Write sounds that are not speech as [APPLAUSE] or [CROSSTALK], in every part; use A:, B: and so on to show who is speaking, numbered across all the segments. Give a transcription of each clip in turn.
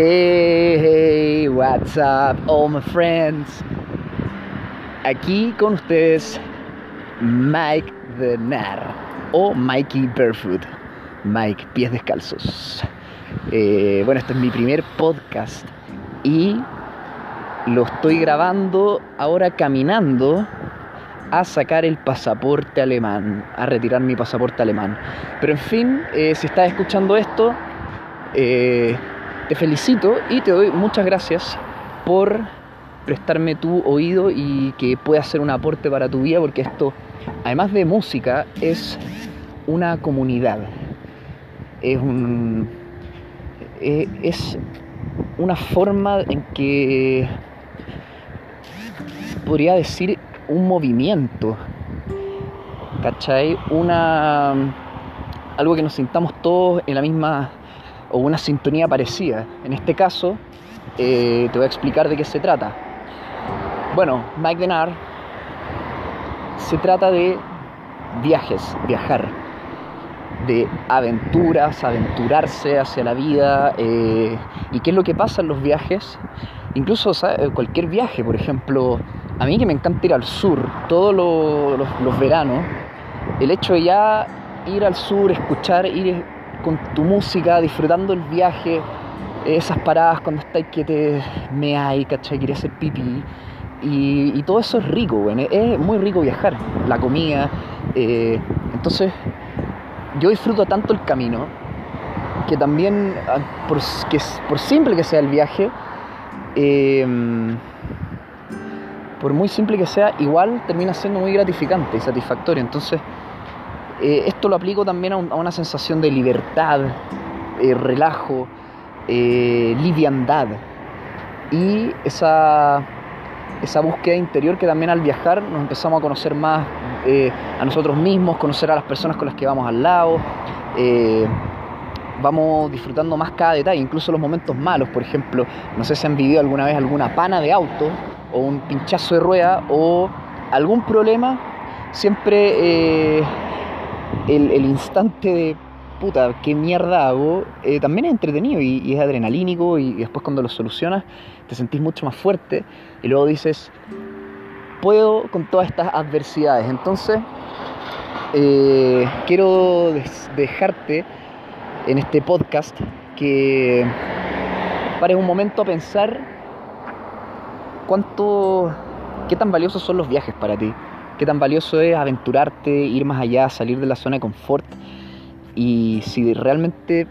A: Hey, hey, what's up, all my friends? Aquí con ustedes, Mike the Nar o Mikey Barefoot, Mike Pies Descalzos. Eh, bueno, este es mi primer podcast y lo estoy grabando ahora caminando a sacar el pasaporte alemán, a retirar mi pasaporte alemán. Pero en fin, eh, si estás escuchando esto, eh, te felicito y te doy muchas gracias por prestarme tu oído y que pueda ser un aporte para tu vida, porque esto, además de música, es una comunidad. Es un. eh, Es una forma en que podría decir un movimiento. ¿Cachai? Una. algo que nos sintamos todos en la misma o una sintonía parecida. En este caso, eh, te voy a explicar de qué se trata. Bueno, Mike Denar se trata de viajes, viajar, de aventuras, aventurarse hacia la vida. eh, ¿Y qué es lo que pasa en los viajes? Incluso cualquier viaje, por ejemplo, a mí que me encanta ir al sur todos lo- los, los veranos, el hecho de ya ir al sur, escuchar, ir con tu música, disfrutando el viaje, esas paradas cuando estáis que te meáis, ¿cachai? Quería hacer pipí. Y, todo eso es rico, bueno, es muy rico viajar, la comida. eh, entonces, yo disfruto tanto el camino que también, ah, por, simple que sea el viaje, eh, por muy simple que sea, igual termina siendo muy gratificante y satisfactorio. Entonces, eh, esto lo aplico también a, un- a una sensación de libertad, eh, relajo, eh, liviandad y esa, esa búsqueda interior que también al viajar nos empezamos a conocer más a nosotros mismos, conocer a las personas con las que vamos al lado. vamos disfrutando más cada detalle, incluso los momentos malos, por ejemplo, no sé si han vivido alguna vez alguna pana de auto o un pinchazo de rueda o algún problema, siempre el, instante de puta, qué mierda hago, eh, también es entretenido y, es adrenalínico y, y después cuando lo solucionas te sentís mucho más fuerte y luego dices, puedo con todas estas adversidades. Entonces, eh, quiero dejarte en este podcast que pares un momento a pensar cuánto, qué tan valiosos son los viajes para ti, qué tan valioso es aventurarte, ir más allá, salir de la zona de confort y si realmente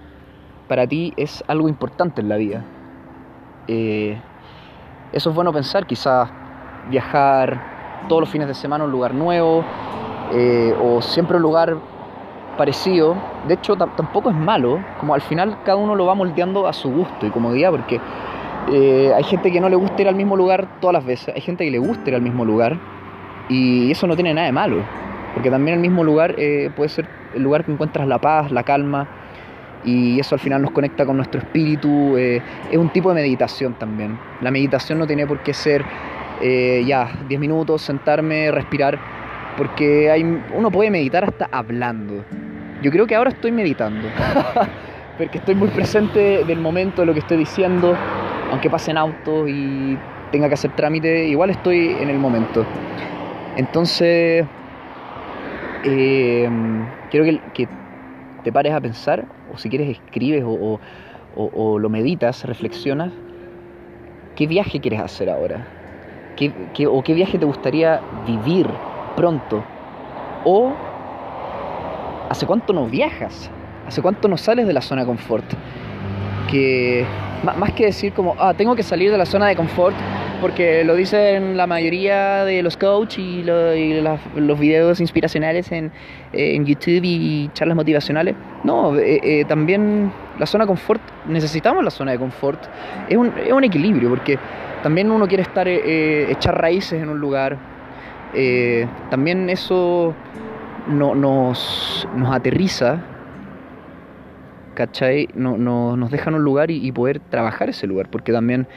A: para ti es algo importante en la vida. Eh, eso es bueno pensar, quizás viajar todos los fines de semana a un lugar nuevo eh, o siempre a un lugar parecido. De hecho, tam- tampoco es malo, como al final cada uno lo va moldeando a su gusto y comodidad, porque eh, hay gente que no le gusta ir al mismo lugar todas las veces, hay gente que le gusta ir al mismo lugar y eso no tiene nada de malo, porque también el mismo lugar eh, puede ser el lugar que encuentras la paz, la calma y eso al final nos conecta con nuestro espíritu, eh, es un tipo de meditación también. La meditación no tiene por qué ser eh, ya 10 minutos, sentarme, respirar, porque hay, uno puede meditar hasta hablando. Yo creo que ahora estoy meditando, [LAUGHS] porque estoy muy presente del momento de lo que estoy diciendo, aunque pasen autos y tenga que hacer trámite, igual estoy en el momento. Entonces, eh, quiero que, te pares a pensar, o si quieres escribes o, o- lo meditas, reflexionas, ¿qué viaje quieres hacer ahora? ¿Qué, o qué viaje te gustaría vivir pronto? ¿O hace cuánto no viajas? ¿Hace cuánto no sales de la zona de confort? Que más que decir como, ah, tengo que salir de la zona de confort, porque lo dicen la mayoría de los coaches y, lo- y las- los videos inspiracionales en, en YouTube y charlas motivacionales. No, eh, eh, también la zona de confort, necesitamos la zona de confort. Es un, es un equilibrio, porque también uno quiere estar, eh, eh, echar raíces en un lugar. Eh, también eso no- nos, nos aterriza, ¿cachai? No, no- nos deja en un lugar y, y poder trabajar ese lugar, porque también,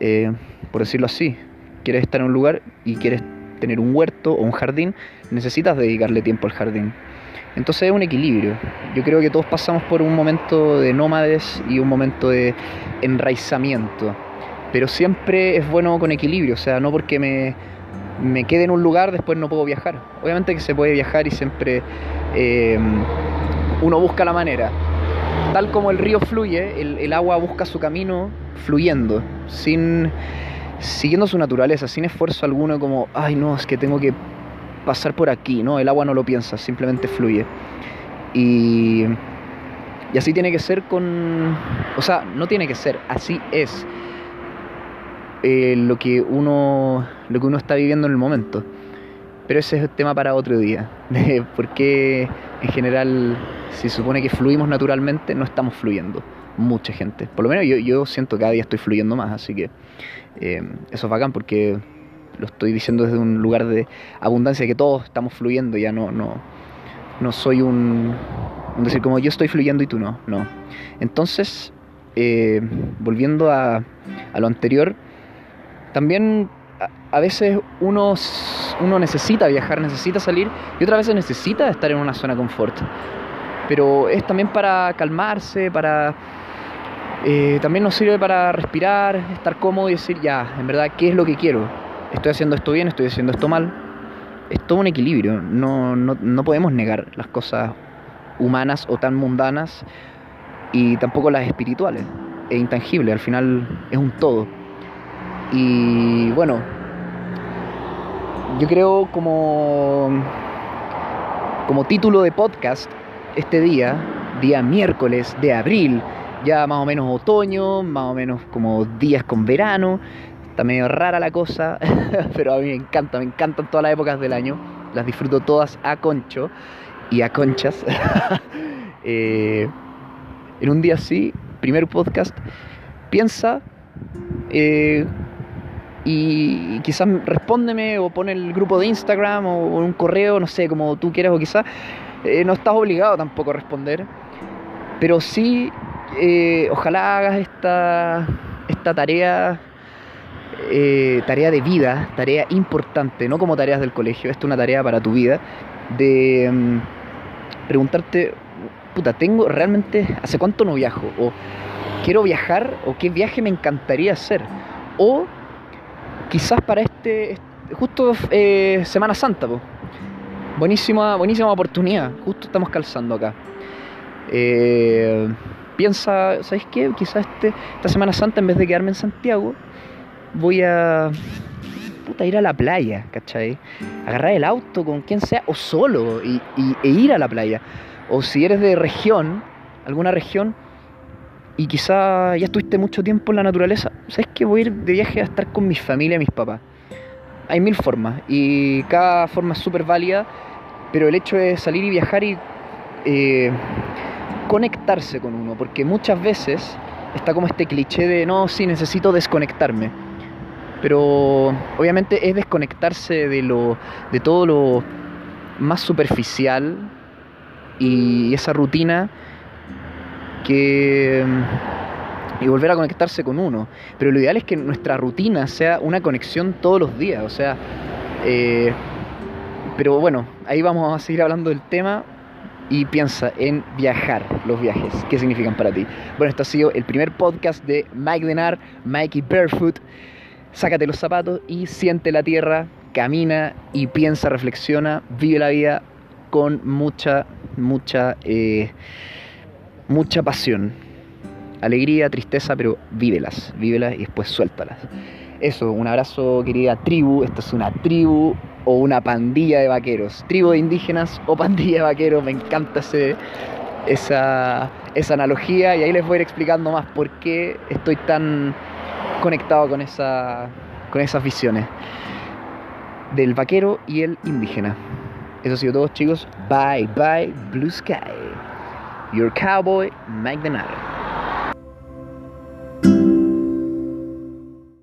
A: eh, por decirlo así, quieres estar en un lugar y quieres tener un huerto o un jardín, necesitas dedicarle tiempo al jardín. Entonces es un equilibrio. Yo creo que todos pasamos por un momento de nómades y un momento de enraizamiento. Pero siempre es bueno con equilibrio, o sea, no porque me, me quede en un lugar, después no puedo viajar. Obviamente que se puede viajar y siempre eh, uno busca la manera. Tal como el río fluye, el, agua busca su camino fluyendo, sin siguiendo su naturaleza, sin esfuerzo alguno, como, ay no, es que tengo que pasar por aquí, ¿no? El agua no lo piensa, simplemente fluye. Y, y así tiene que ser con... O sea, no tiene que ser, así es eh, lo, que uno, lo que uno está viviendo en el momento. Pero ese es el tema para otro día, [LAUGHS] de por qué en general, si supone que fluimos naturalmente, no estamos fluyendo. Mucha gente. Por lo menos yo, siento que cada día estoy fluyendo más, así que eh, eso es bacán porque lo estoy diciendo desde un lugar de abundancia, que todos estamos fluyendo, ya no, no, no soy un, un decir como yo estoy fluyendo y tú no, no. Entonces, eh, volviendo a, a, lo anterior, también a, veces uno, uno necesita viajar, necesita salir y otras veces necesita estar en una zona confort. Pero es también para calmarse, para... Eh, también nos sirve para respirar, estar cómodo y decir, ya, en verdad, ¿qué es lo que quiero? estoy haciendo esto bien, estoy haciendo esto mal. Es todo un equilibrio, no, no, no podemos negar las cosas humanas o tan mundanas y tampoco las espirituales e intangibles, al final es un todo. Y bueno, yo creo como, como título de podcast este día, día miércoles de abril, ya más o menos otoño, más o menos como días con verano, Está medio rara la cosa, [LAUGHS] pero a mí me encanta, me encantan todas las épocas del año. Las disfruto todas a concho y a conchas. [LAUGHS] eh, en un día así, primer podcast, piensa eh, y quizás respóndeme o pone el grupo de Instagram o un correo, no sé, como tú quieras o quizás eh, no estás obligado tampoco a responder, pero sí, eh, ojalá hagas esta, esta tarea eh, tarea de vida, tarea importante, no como tareas del colegio, esto es una tarea para tu vida, de um, preguntarte, puta, tengo realmente, ¿hace cuánto no viajo? O quiero viajar, o qué viaje me encantaría hacer. O quizás para este, justo eh, Semana Santa. Buenísima, buenísima oportunidad, justo estamos calzando acá. Eh, piensa, ¿sabes qué? Quizás este, esta Semana Santa, en vez de quedarme en Santiago, voy a ir a la playa, ¿cachai? Agarrar el auto con quien sea o solo y, e ir a la playa. O si eres de región, alguna región, y quizá ya estuviste mucho tiempo en la naturaleza, ¿sabes que voy a ir de viaje a estar con mi familia, mis papás? Hay mil formas y cada forma es súper válida, pero el hecho de salir y viajar y eh, conectarse con uno, porque muchas veces está como este cliché de no, sí, necesito desconectarme pero obviamente es desconectarse de lo de todo lo más superficial y esa rutina que y volver a conectarse con uno pero lo ideal es que nuestra rutina sea una conexión todos los días o sea eh, pero bueno ahí vamos a seguir hablando del tema y piensa en viajar, los viajes, qué significan para ti. Bueno, esto ha sido el primer podcast de Mike Denar, Mikey Barefoot sácate los zapatos y siente la tierra, camina y piensa, reflexiona, vive la vida con mucha, mucha, eh, mucha pasión. Alegría, tristeza, pero vívelas, vívelas y después suéltalas. Eso, un abrazo querida tribu, esta es una tribu o una pandilla de vaqueros, tribu de indígenas o pandilla de vaqueros, me encanta ese, esa, esa analogía y ahí les voy a ir explicando más por qué estoy tan conectado con, esa, con esas visiones del vaquero y el indígena. Eso ha sido todo chicos. Bye bye Blue Sky. Your cowboy Mike.